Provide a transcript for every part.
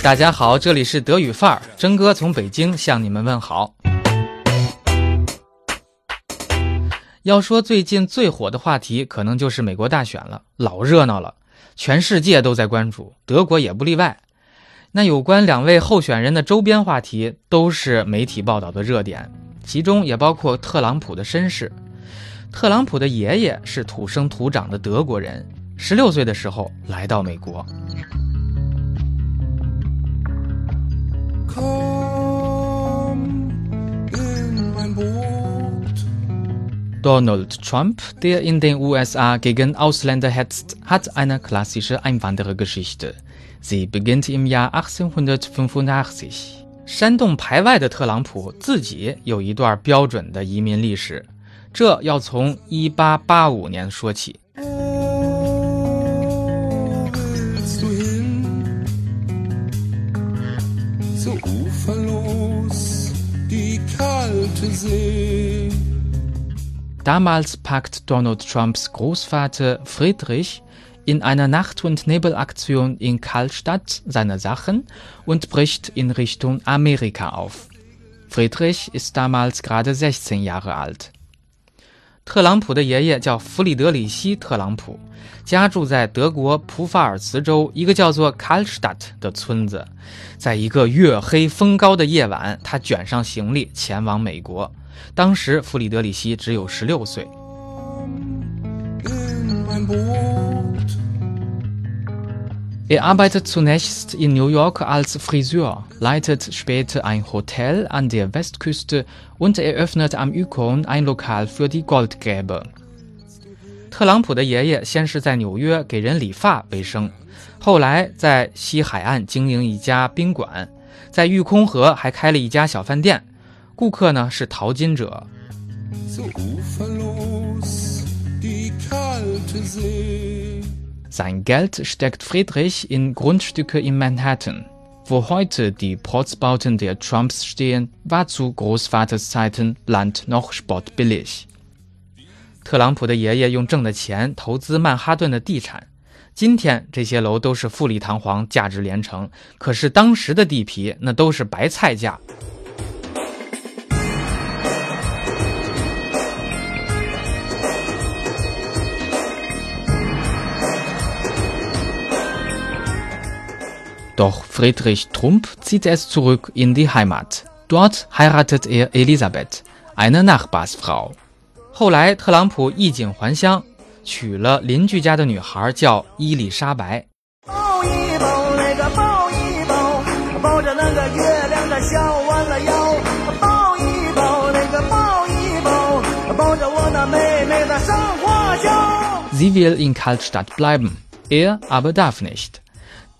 大家好，这里是德语范儿，真哥从北京向你们问好。要说最近最火的话题，可能就是美国大选了，老热闹了，全世界都在关注，德国也不例外。那有关两位候选人的周边话题，都是媒体报道的热点，其中也包括特朗普的身世。特朗普的爷爷是土生土长的德国人，十六岁的时候来到美国。Donald Trump, der in den USA gegen Ausländer hetzt, hat eine klassische Einwanderergeschichte. Sie beginnt im Jahr 1885. 煽动排外的特朗普自己有一段标准的移民历史，这要从1885年说起。 Damals packt Donald Trumps Großvater Friedrich in einer Nacht- und Nebelaktion in Karlstadt seine Sachen und bricht in Richtung Amerika auf. Friedrich ist damals gerade 16 Jahre alt. 特朗普的爷爷叫弗里德里希·特朗普，家住在德国普法尔茨州一个叫做 k a l s t a t 的村子。在一个月黑风高的夜晚，他卷上行李前往美国。当时弗里德里希只有十六岁。Er arbeitet zunächst in New York als Friseur, leitet später ein Hotel an der Westküste und eröffnet am Yukon ein Lokal für die Goldgräbe. 特朗普的爷爷先是在纽约给人理发为生，后来在西海岸经营一家宾馆，在玉空河还开了一家小饭店。顾客呢是淘金者。Sein Geld steckt Friedrich in Grundstücke in Manhattan. Wo heute die Protzbauten der Trumps stehen, war zu Großvaters Zeiten Land noch spottbillig. 特朗普的爷爷用挣的钱投资曼哈顿的地产，今天这些楼都是富丽堂皇、价值连城。可是当时的地皮那都是白菜价。 Doch Friedrich Trump zieht es zurück in die Heimat. Dort heiratet er Elisabeth, eine Nachbarsfrau. 后来，特朗普衣锦还乡，娶了邻居家的女孩，叫伊丽莎白。抱一抱那个抱一抱，抱着那个月亮的笑弯了腰。抱一抱那个抱一抱，抱着我那美美的上花轿。Sie will in Kaltstadt bleiben, er aber darf nicht.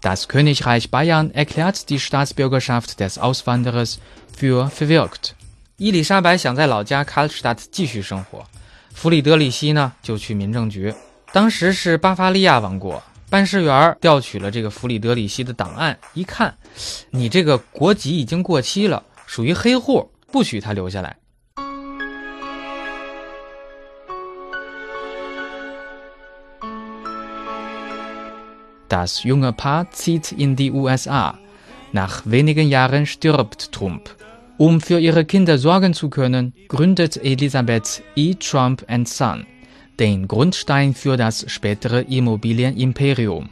Das Königreich Bayern erklärt die Staatsbürgerschaft des Auswanderers für verwirkt。伊丽莎白想在老家 Karlstadt 继续生活，弗里德里希呢就去民政局。当时是巴伐利亚王国，办事员调取了这个弗里德里希的档案，一看，你这个国籍已经过期了，属于黑户，不许他留下来。Das junge Paar zieht in die USA. Nach wenigen Jahren stirbt Trump. Um für ihre Kinder sorgen zu können, gründet Elisabeth E. Trump Son den Grundstein für das spätere Immobilienimperium.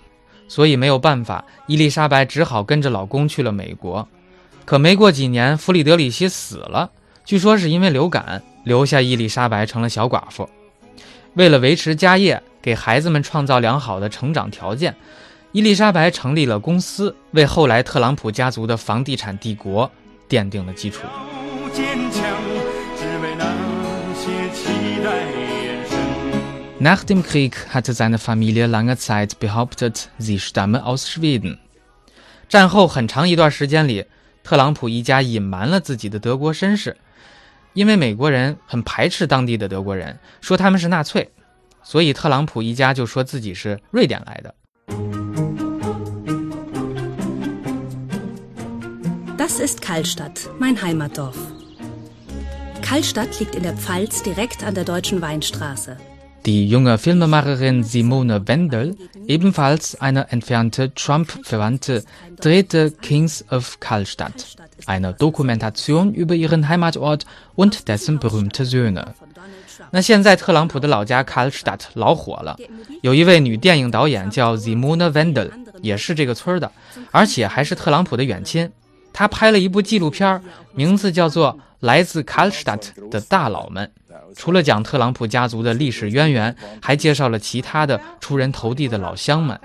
所以没有办法，伊丽莎白只好跟着老公去了美国。可没过几年，弗里德里希死了，据说是因为流感，留下伊丽莎白成了小寡妇。为了维持家业，给孩子们创造良好的成长条件。 伊丽莎白成立了公司，为后来特朗普家族的房地产帝国奠定了基础。Nach dem Krieg hatte seine Familie lange Zeit behauptet, sie stamme aus Schweden。战后很长一段时间里，特朗普一家隐瞒了自己的德国身世，因为美国人很排斥当地的德国人，说他们是纳粹，所以特朗普一家就说自己是瑞典来的。Das ist Kallstadt, mein Heimatdorf. Kallstadt liegt in der Pfalz direkt an der Deutschen Weinstraße. Die junge Filmemacherin Simone Wendel, ebenfalls eine entfernte Trump-Verwandte, drehte Kings of Karlstadt, eine Dokumentation über ihren Heimatort und dessen berühmte Söhne. 那现在特朗普的老家 Karlstadt 老火了，有一位女电影导演叫 Simone Wendel，也是这个村的，而且还是特朗普的远亲。 她拍了一部纪录片，名字叫做《来自 Karlstadt 的大佬们》。除了讲特朗普家族的历史渊源，还介绍了其他的出人头地的老乡们。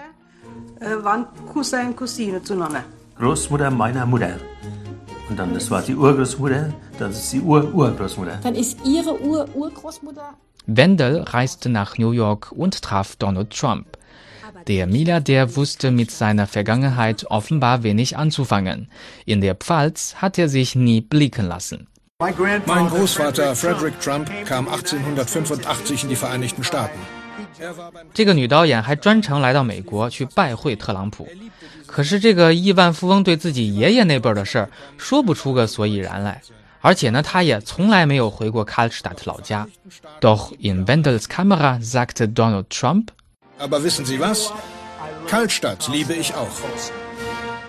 呃，waren Cousin Cousine zueinander. Großmutter meiner Mutter. Und dann das war die Urgroßmutter, dann ist die Ur-Urgroßmutter. Dann ist Ihre Ur-Urgroßmutter. Wendell reiste nach New York und traf Donald Trump. Der Milliardär wusste mit seiner Vergangenheit offenbar wenig anzufangen. In der Pfalz hat er sich nie blicken lassen. Mein Großvater Frederick Trump kam 1885 in die Vereinigten Staaten. 这个女导演还专程来到美国去拜会特朗普，可是这个亿万富翁对自己爷爷那辈的事儿说不出个所以然来，而且呢，他也从来没有回过 Karlstadt 老家。Doch in Wendels Kamera sagte Donald Trump. Aber wissen Sie was? Karlstadt liebe ich auch.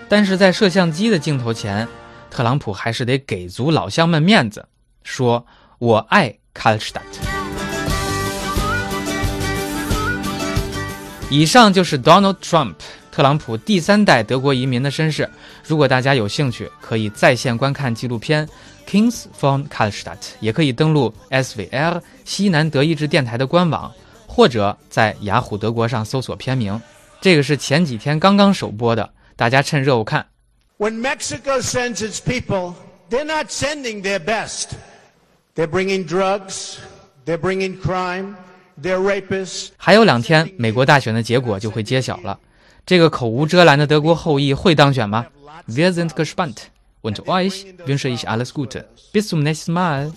但是在摄像机的镜头前，特朗普还是得给足老乡们面子，说：“我爱 Karlstadt。”以上就是 Donald Trump，特朗普第三代德国移民的身世。如果大家有兴趣，可以在线观看纪录片《Kings von Karlstadt》，也可以登录 SVR 西南德意志电台的官网，或者在雅虎德国上搜索片名。这个是前几天刚刚首播的，大家趁热乎看。When Mexico sends its people, they're not sending their best. They're bringing drugs. They're bringing crime. they're rapists. 还有两天，美国大选的结果就会揭晓了。这个口无遮拦的德国后裔会当选吗？Wir sind gespannt. Und euch wünsche ich alles Gute. Bis zum nächsten Mal.